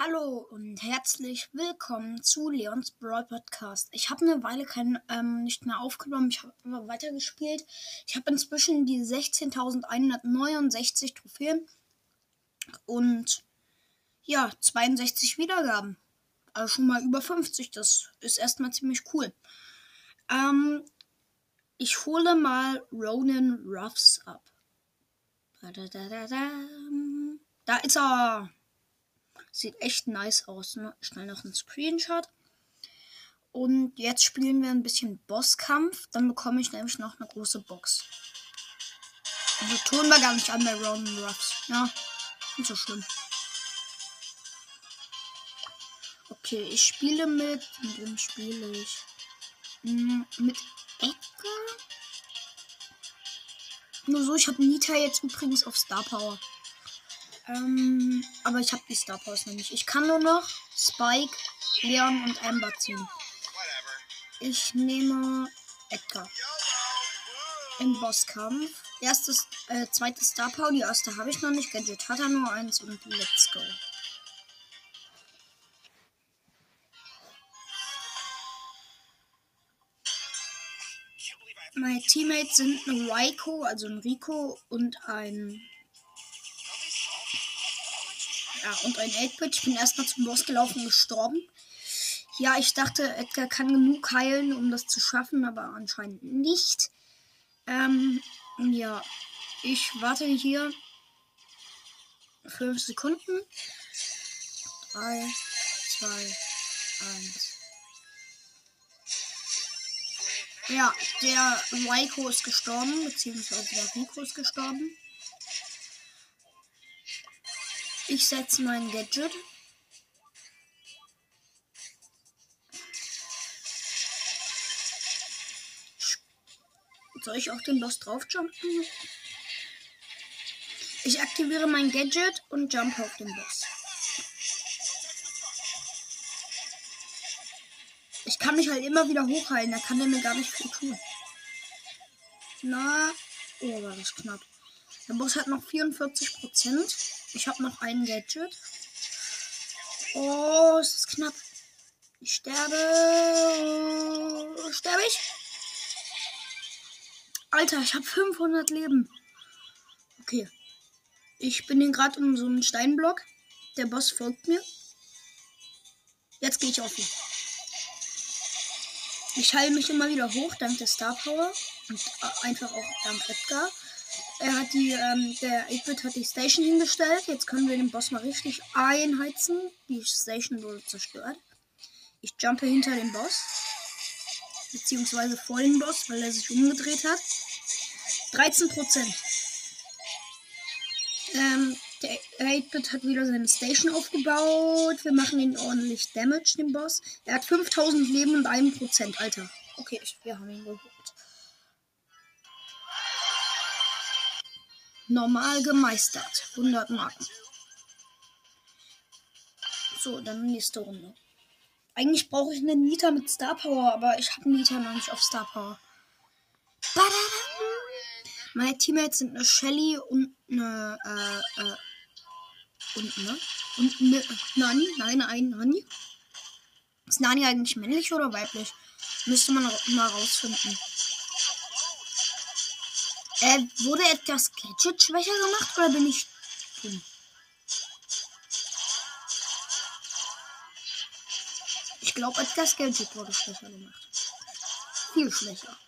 Hallo und herzlich willkommen zu Leons Brawl Podcast. Ich habe eine Weile kein, ähm, nicht mehr aufgenommen, ich habe immer weitergespielt. Ich habe inzwischen die 16.169 Trophäen und ja, 62 Wiedergaben. Also schon mal über 50, das ist erstmal ziemlich cool. Ähm, ich hole mal Ronan Ruffs ab. Da, da, ist er. Sieht echt nice aus. Ne? Schnell noch ein Screenshot. Und jetzt spielen wir ein bisschen Bosskampf. Dann bekomme ich nämlich noch eine große Box. Also tun wir gar nicht an bei Ronan Ruffs. Ja, nicht so schlimm. Okay, ich spiele mit. Mit wem spiele ich? Hm, mit Edgar? Nur so, ich habe Nita jetzt übrigens auf Star Power. Ähm, aber ich habe die Star Powers noch nicht. Ich kann nur noch Spike, Leon und Amber ziehen. Ich nehme Edgar. Im Bosskampf. Erstes, äh, zweites Star Power. Die erste habe ich noch nicht. Gadget hat er nur eins und let's go. Meine Teammates sind ein Raiko, also ein Rico und ein ja, und ein 8-Bit. Ich bin erstmal zum Boss gelaufen und gestorben. Ja, ich dachte, Edgar kann genug heilen, um das zu schaffen, aber anscheinend nicht. Ähm, ja, ich warte hier 5 Sekunden. 3, 2, 1. Ja, der Waiko ist gestorben, beziehungsweise der Rico ist gestorben. Ich setze mein Gadget. Soll ich auf den Boss draufjumpen? Ich aktiviere mein Gadget und jump auf den Boss. Ich kann mich halt immer wieder hochheilen, da kann der mir gar nicht viel tun. Na, oh, war das knapp. Der Boss hat noch 44 Prozent. Ich habe noch ein Gadget. Oh, es ist knapp. Ich sterbe. Sterbe ich? Alter, ich habe 500 Leben. Okay. Ich bin hier gerade um so einen Steinblock. Der Boss folgt mir. Jetzt gehe ich auf ihn. Ich heile mich immer wieder hoch, dank der Star Power. Und einfach auch dank Edgar. Er hat die, ähm, der 8 hat die Station hingestellt. Jetzt können wir den Boss mal richtig einheizen. Die Station wurde zerstört. Ich jumpe hinter dem Boss. Beziehungsweise vor dem Boss, weil er sich umgedreht hat. 13 Prozent. Ähm, der 8-Bit hat wieder seine Station aufgebaut. Wir machen ihn ordentlich Damage, den Boss. Er hat 5000 Leben und 1%, Alter. Okay, wir haben ihn geholt. Normal gemeistert. 100 Marken. So, dann nächste Runde. Eigentlich brauche ich eine Nita mit Star Power, aber ich habe Nita noch nicht auf Star Power. Meine Teammates sind eine Shelly und eine, äh, äh, und ne? Und eine Nani? Nein, ein Nani. Ist Nani eigentlich männlich oder weiblich? Müsste man mal rausfinden. Äh, wurde etwas Gadget schwächer gemacht oder bin ich dumm? Ich glaube, etwas Gadget wurde schwächer gemacht. Viel schwächer.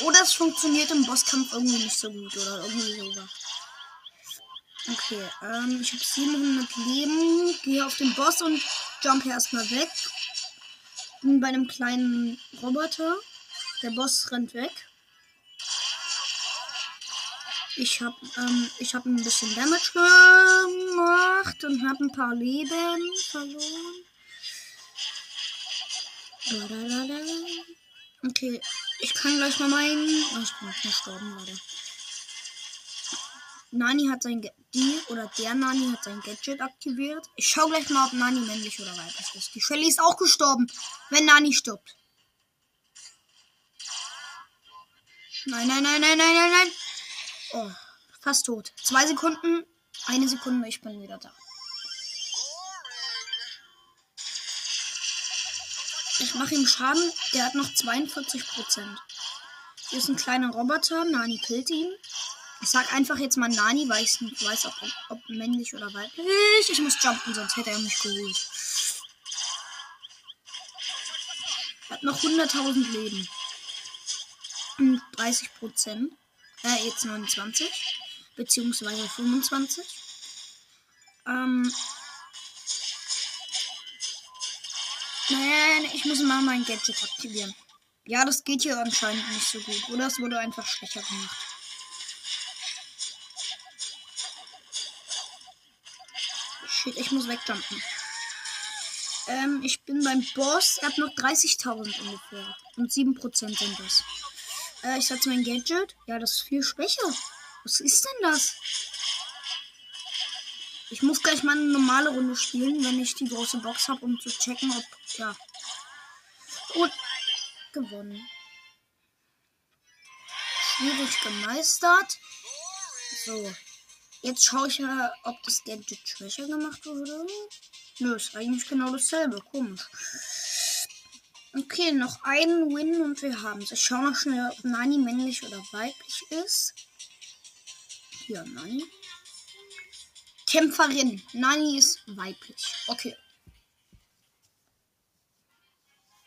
Oder es funktioniert im Bosskampf irgendwie nicht so gut oder irgendwie sowas. Okay, ähm, ich habe 700 Leben, gehe auf den Boss und jump erstmal weg. Bin bei einem kleinen Roboter. Der Boss rennt weg. Ich habe ähm, ich hab ein bisschen Damage gemacht und habe ein paar Leben verloren. Okay, ich kann gleich mal meinen. Oh, ich bin nicht gestorben, Leute. Nani hat sein die oder der Nani hat sein Gadget aktiviert. Ich schau gleich mal, ob Nani männlich oder weiblich ist. Die Shelly ist auch gestorben, wenn Nani stirbt. Nein, nein, nein, nein, nein, nein, nein. Oh, fast tot. Zwei Sekunden. Eine Sekunde, ich bin wieder da. Ich mache ihm Schaden. Der hat noch 42 Prozent. Hier ist ein kleiner Roboter. Nani killt ihn. Ich sag einfach jetzt mal Nani, weil ich nicht weiß, ob, ob männlich oder weiblich. Ich muss jumpen, sonst hätte er mich geholt. Hat noch 100.000 Leben. 30 Prozent. Äh, jetzt 29. Beziehungsweise 25. Ähm. Nein, ich muss mal mein Gadget aktivieren. Ja, das geht hier anscheinend nicht so gut. Oder es wurde einfach schwächer gemacht. Shit, ich muss wegjumpen. Ähm, ich bin beim Boss. Er hat noch 30.000 ungefähr. Und 7% sind das. Äh, ich setze mein Gadget. Ja, das ist viel schwächer. Was ist denn das? Ich muss gleich mal eine normale Runde spielen, wenn ich die große Box habe, um zu checken, ob. Ja. Und gewonnen. Schwierig gemeistert. So. Jetzt schaue ich mal, ob das Gadget schwächer gemacht wurde. Nö, ist eigentlich genau dasselbe. Komisch. Okay, noch einen Win und wir haben es. Ich schaue noch schnell, ob Nani männlich oder weiblich ist. Hier, Nani. Kämpferin. Nani ist weiblich. Okay.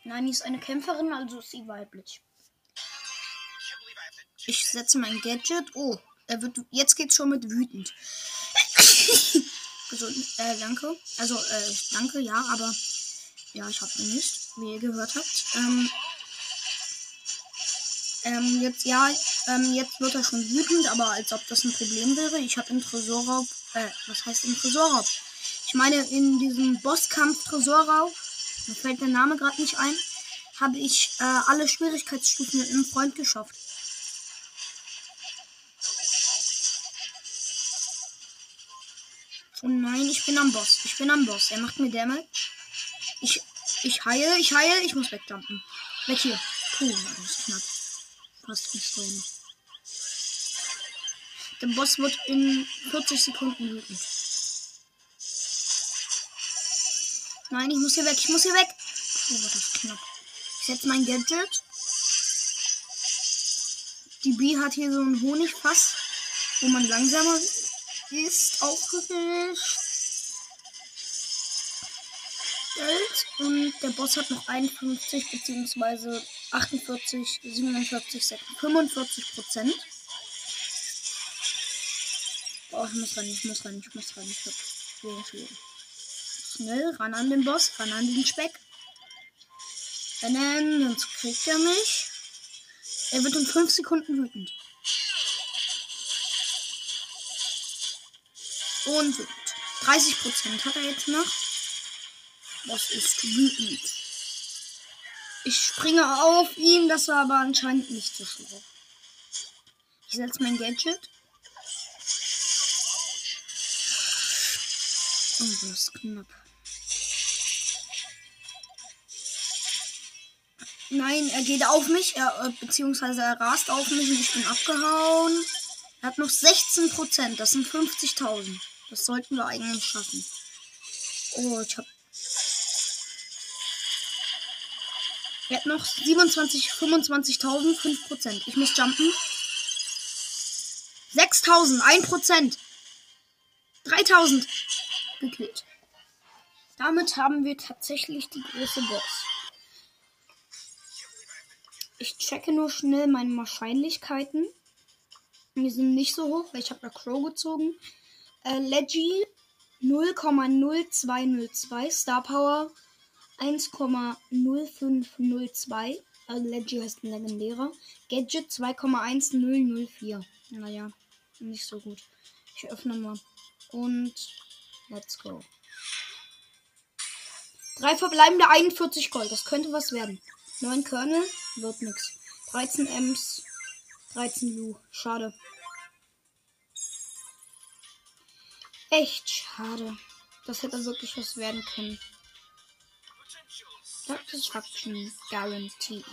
Nani ist eine Kämpferin, also ist sie weiblich. Ich setze mein Gadget. Oh, er wird, jetzt geht's schon mit wütend. Gesund, äh, danke. Also, äh, danke, ja, aber ja, ich habe nicht, wie ihr gehört habt. Ähm, ähm, jetzt, ja, ähm, jetzt wird er schon wütend, aber als ob das ein Problem wäre. Ich habe im Tresorraub, äh, was heißt im Tresorraub? Ich meine, in diesem Bosskampf Tresorraub, mir fällt der Name gerade nicht ein, habe ich äh, alle Schwierigkeitsstufen mit einem Freund geschafft. Oh nein, ich bin am Boss. Ich bin am Boss. Er macht mir Damage. Ich, heile, ich heile. Ich muss wegjumpen. Weg hier. Puh, das ist knapp. Fast gestorben. Der Boss wird in 40 Sekunden wütend. Nein, ich muss hier weg. Ich muss hier weg. Puh, das ist knapp. Ich setze mein Gadget. Die B hat hier so ein Honigfass, wo man langsamer ist aufgeregt. Geld und der Boss hat noch 51 bzw. 48, 47, 45 Prozent. Oh, ich muss rein, ich muss rein, ich muss rein. Ich hab Schnell, ran an den Boss, ran an den Speck. Rennen, sonst kriegt er mich. Er wird in 5 Sekunden wütend. Und wütend. 30% hat er jetzt noch. Das ist wütend. Ich springe auf ihn, das war aber anscheinend nicht so schlau. Ich setze mein Gadget. Oh, das ist knapp. Nein, er geht auf mich, er, äh, beziehungsweise er rast auf mich und ich bin abgehauen. Er hat noch 16%, das sind 50.000. Das sollten wir eigentlich schaffen. Oh, ich hab. Er hat noch 27, 25.000, 5%. Ich muss jumpen. 6.000, 1%. 3.000. Gekillt. Damit haben wir tatsächlich die große Box. Ich checke nur schnell meine Wahrscheinlichkeiten. Die sind nicht so hoch, weil ich habe da Crow gezogen. Äh, Leggy 0,0202. Star Power 1,0502. Also Leggy heißt ein legendärer. Gadget 2,1004. Naja, nicht so gut. Ich öffne mal. Und let's go. Drei verbleibende 41 Gold. Das könnte was werden. 9 Kernel wird nix. 13 Ms. 13 Lu. Schade. Echt schade. Das hätte wirklich was werden können. Satisfaction Guarantee.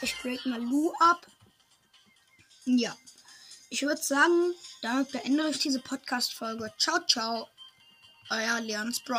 Ich break mal Lu ab. Ja. ich würde sagen, damit beende ich diese Podcast-Folge. Ciao, ciao. Euer Leons Broad.